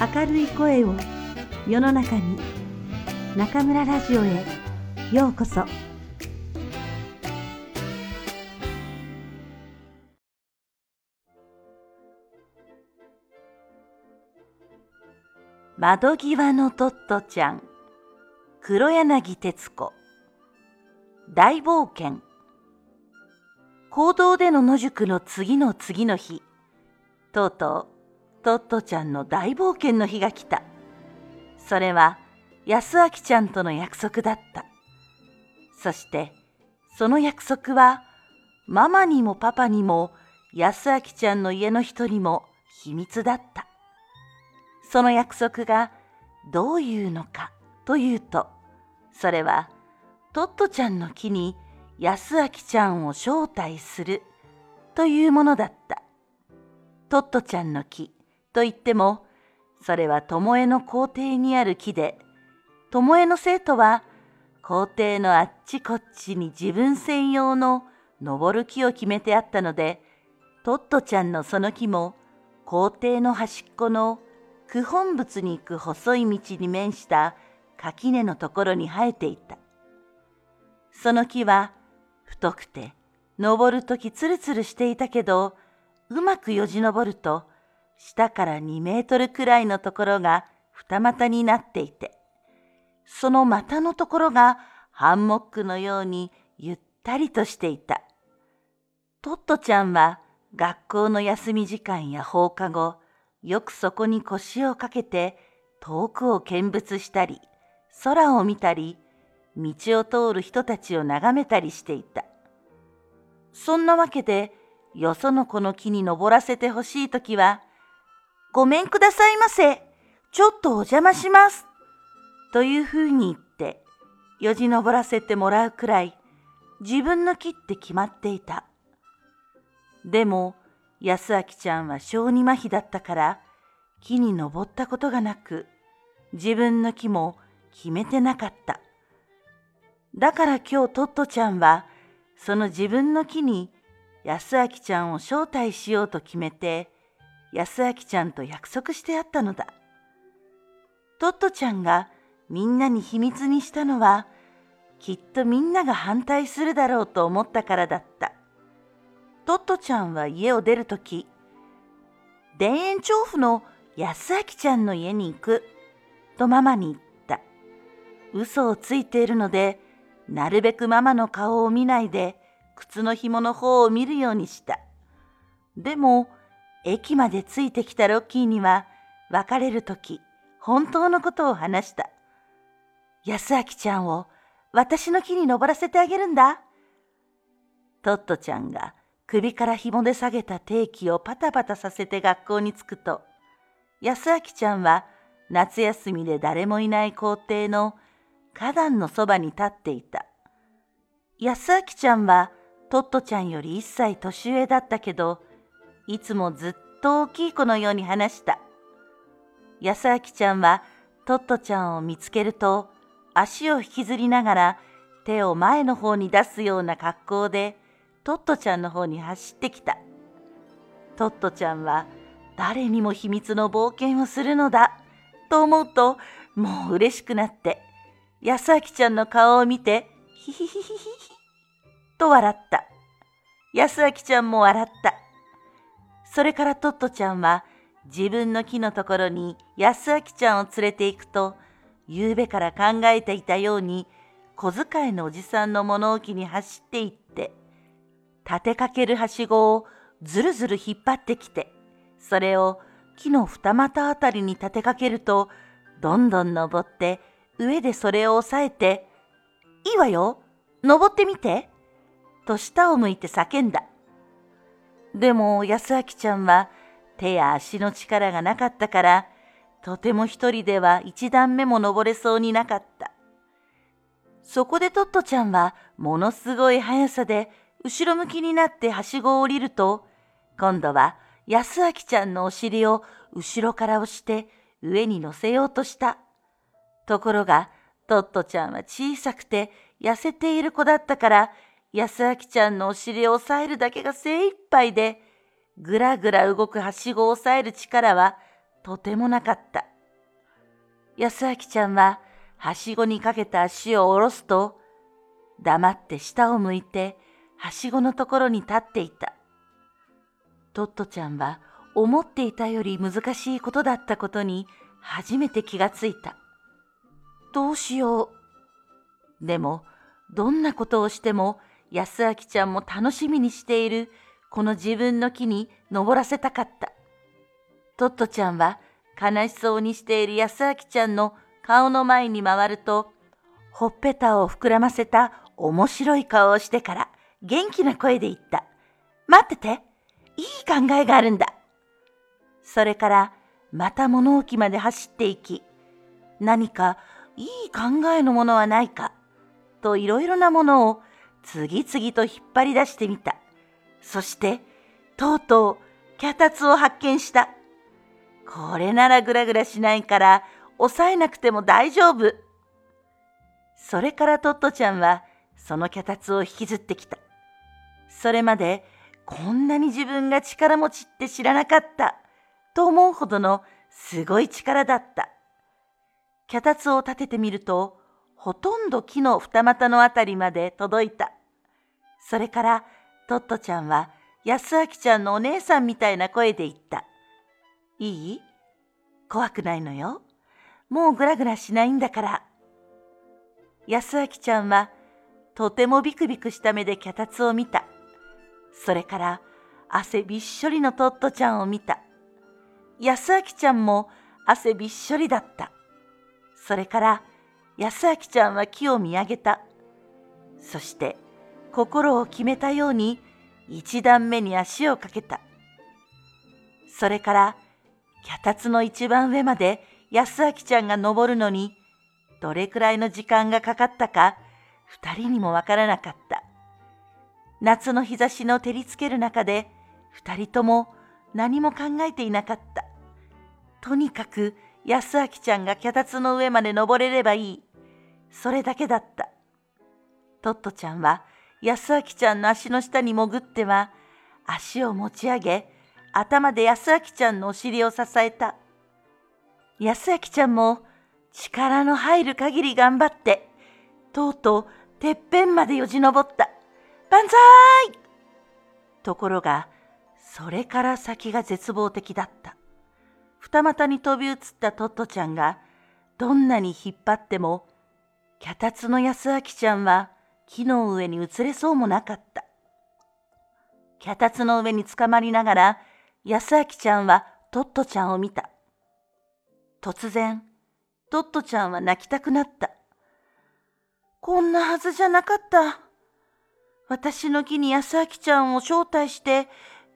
明るい声を世の中に中村ラジオへようこそ。窓際のトットちゃん黒柳徹子。大冒険。行動での野宿の次の次の日。とうとうトットちゃんの大冒険の日が来た。それは安明ちゃんとの約束だった。そしてその約束はママにもパパにも安明ちゃんの家の人にも秘密だった。その約束がどういうのかというとそれはトットちゃんの木に安明ちゃんを招待するというものだった。トットちゃんの木といってもそれは巴の校庭にある木で巴の生徒は校庭のあっちこっちに自分専用の登る木を決めてあったのでトットちゃんのその木も校庭の端っこの九本仏に行く細い道に面した垣根のところに生えていた。その木は太くて登るときつるつるしていたけどうまくよじ登ると下から2メートルくらいのところが二股になっていてその股のところがハンモックのようにゆったりとしていた。トットちゃんは学校の休み時間や放課後よくそこに腰をかけて遠くを見物したり空を見たり道を通る人たちを眺めたりしていた。そんなわけでよその子の木に登らせてほしいときは、ごめんくださいませ。ちょっとお邪魔します。というふうに言って、よじ登らせてもらうくらい、自分の木って決まっていた。でも、安明ちゃんは小児麻痺だったから、木に登ったことがなく、自分の木も決めてなかった。だから今日トットちゃんは、その自分の木に安明ちゃんを招待しようと決めて、安明ちゃんと約束してあったのだ。トットちゃんがみんなに秘密にしたのは、きっとみんなが反対するだろうと思ったからだった。トットちゃんは家を出るとき、田園調布の安明ちゃんの家に行く、とママに言った。嘘をついているので、なるべくママの顔を見ないで、靴の紐の方を見るようにした。でも、駅までついてきたロッキーには、別れるとき、本当のことを話した。安明ちゃんを私の木に登らせてあげるんだ。トットちゃんが首から紐で下げた定期をパタパタさせて学校に着くと、安明ちゃんは夏休みで誰もいない校庭の花壇のそばに立っていた。安明ちゃんはトットちゃんより一歳年上だったけど、いつもずっと大きい子のように話した。安明ちゃんはトットちゃんを見つけると、足を引きずりながら手を前の方に出すような格好で、トットちゃんの方に走ってきた。トットちゃんは誰にも秘密の冒険をするのだ、と思うと、もう嬉しくなって、安明ちゃんの顔を見て、ヒヒヒヒヒヒと笑った。安明ちゃんも笑った。それからトットちゃんは自分の木のところに安明ちゃんを連れて行くと、夕べから考えていたように小遣いのおじさんの物置に走って行って、立てかけるはしごをずるずる引っ張ってきて、それを木の二股あたりに立てかけると、どんどん登って上でそれを押さえて、いいわよ、登ってみて、と下を向いて叫んだ。でも安明ちゃんは手や足の力がなかったから、とても一人では一段目も登れそうになかった。そこでトットちゃんはものすごい速さで後ろ向きになってはしごを降りると、今度は安明ちゃんのお尻を後ろから押して上に乗せようとした。ところが、トットちゃんは小さくて痩せている子だったから、安明ちゃんのお尻を押さえるだけが精一杯で、ぐらぐら動くはしごを押さえる力はとてもなかった。安明ちゃんははしごにかけた足を下ろすと、黙って下を向いてはしごのところに立っていた。トットちゃんは思っていたより難しいことだったことに初めて気がついた。どうしよう。でも、どんなことをしても安明ちゃんも楽しみにしているこの自分の木に登らせたかった。トットちゃんは悲しそうにしている安明ちゃんの顔の前に回ると、ほっぺたを膨らませた面白い顔をしてから元気な声で言った。待ってて、いい考えがあるんだ。それからまた物置まで走っていき、何かいい考えのものはないか、といろいろなものを次々と引っ張り出してみた。そして、とうとう脚立を発見した。これならぐらぐらしないから抑えなくても大丈夫。それからトットちゃんはその脚立を引きずってきた。それまでこんなに自分が力持ちって知らなかったと思うほどのすごい力だった。脚立を立ててみるとほとんど木の二股のあたりまで届いた。それからトットちゃんは安明ちゃんのお姉さんみたいな声で言った。いい？怖くないのよ。もうぐらぐらしないんだから。安明ちゃんはとてもビクビクした目で脚立を見た。それから汗びっしょりのトットちゃんを見た。安明ちゃんも汗びっしょりだった。それから安明ちゃんは木を見上げた。そして心を決めたように一段目に足をかけた。それから脚立の一番上まで安明ちゃんが登るのに、どれくらいの時間がかかったか、二人にもわからなかった。夏の日差しの照りつける中で、二人とも何も考えていなかった。とにかく安明ちゃんが脚立の上まで登れればいい。それだけだった。トットちゃんは安明ちゃんの足の下に潜っては、足を持ち上げ、頭で安明ちゃんのお尻を支えた。安明ちゃんも力の入る限り頑張って、とうとうてっぺんまでよじ登った。万歳ところが、それから先が絶望的だった。二股に飛び移ったトットちゃんが、どんなに引っ張っても、脚立の安明ちゃんは木の上に移れそうもなかった。脚立の上につかまりながら、安明ちゃんはトットちゃんを見た。突然、トットちゃんは泣きたくなった。こんなはずじゃなかった。私の木に安明ちゃんを招待して、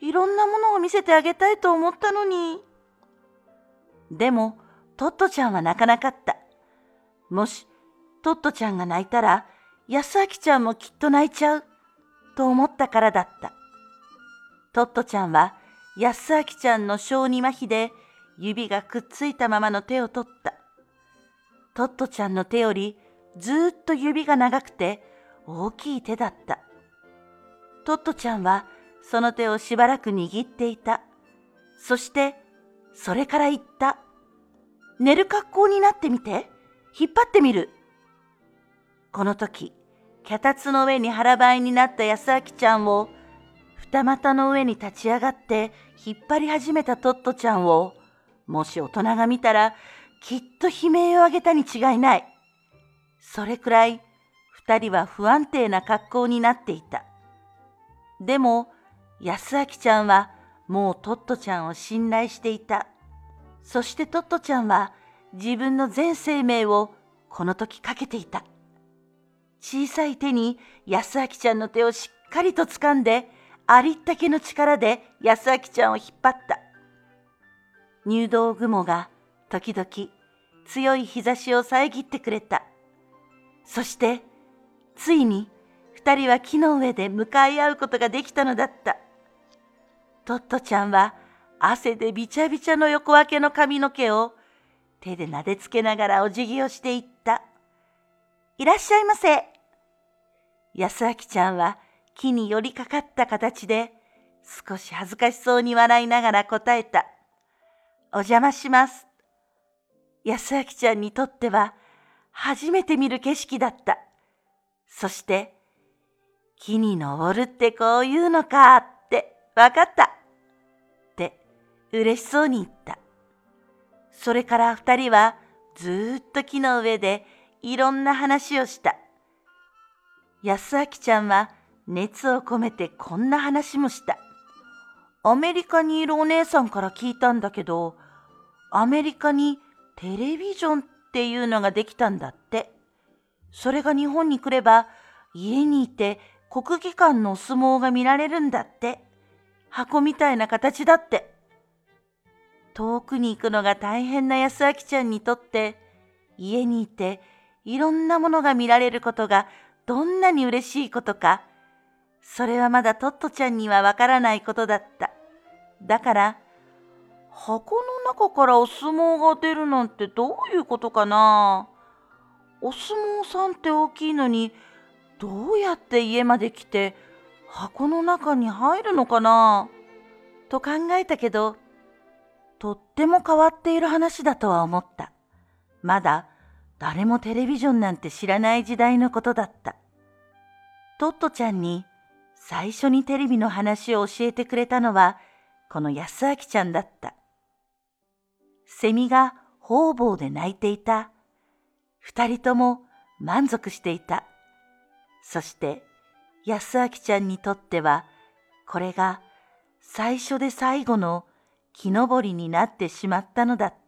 いろんなものを見せてあげたいと思ったのに。でも、トットちゃんは泣かなかった。もし、トットちゃんが泣いたら、安明ちゃんもきっと泣いちゃう、と思ったからだった。トットちゃんは、安明ちゃんの小児麻痺で指がくっついたままの手を取った。トットちゃんの手よりずっと指が長くて大きい手だった。トットちゃんはその手をしばらく握っていた。そしてそれから言った。寝る格好になってみて。引っ張ってみる。この時、脚立の上に腹ばいになった安明ちゃんを二股の上に立ち上がって引っ張り始めたトットちゃんを、もし大人が見たら、きっと悲鳴を上げたに違いない。それくらい、二人は不安定な格好になっていた。でも、安明ちゃんはもうトットちゃんを信頼していた。そしてトットちゃんは自分の全生命をこの時かけていた。小さい手に安明ちゃんの手をしっかりと掴んで、ありったけの力で安明ちゃんを引っ張った。入道雲が時々強い日差しを遮ってくれた。そして、ついに二人は木の上で向かい合うことができたのだった。トットちゃんは汗でびちゃびちゃの横分けの髪の毛を手で撫でつけながらお辞儀をしていった。いらっしゃいませ。安明ちゃんは木に寄りかかった形で、少し恥ずかしそうに笑いながら答えた。お邪魔します。安明ちゃんにとっては初めて見る景色だった。そして、木に登るってこういうのかってわかった。って嬉しそうに言った。それから二人はずっと木の上でいろんな話をした。安明ちゃんは熱を込めてこんな話もした。アメリカにいるお姉さんから聞いたんだけど、アメリカにテレビジョンっていうのができたんだって。それが日本に来れば家にいて国技館の相撲が見られるんだって。箱みたいな形だって。遠くに行くのが大変な安明ちゃんにとって、家にいていろんなものが見られることがどんなに嬉しいことか、それはまだトットちゃんにはわからないことだった。だから、箱の中からお相撲が出るなんてどういうことかなお相撲さんって大きいのに、どうやって家まで来て箱の中に入るのかなと考えたけど、とっても変わっている話だとは思った。まだ誰もテレビジョンなんて知らない時代のことだった。トットちゃんに最初にテレビの話を教えてくれたのは、この安明ちゃんだった。セミが方々で鳴いていた。二人とも満足していた。そして安明ちゃんにとっては、これが最初で最後の木登りになってしまったのだった。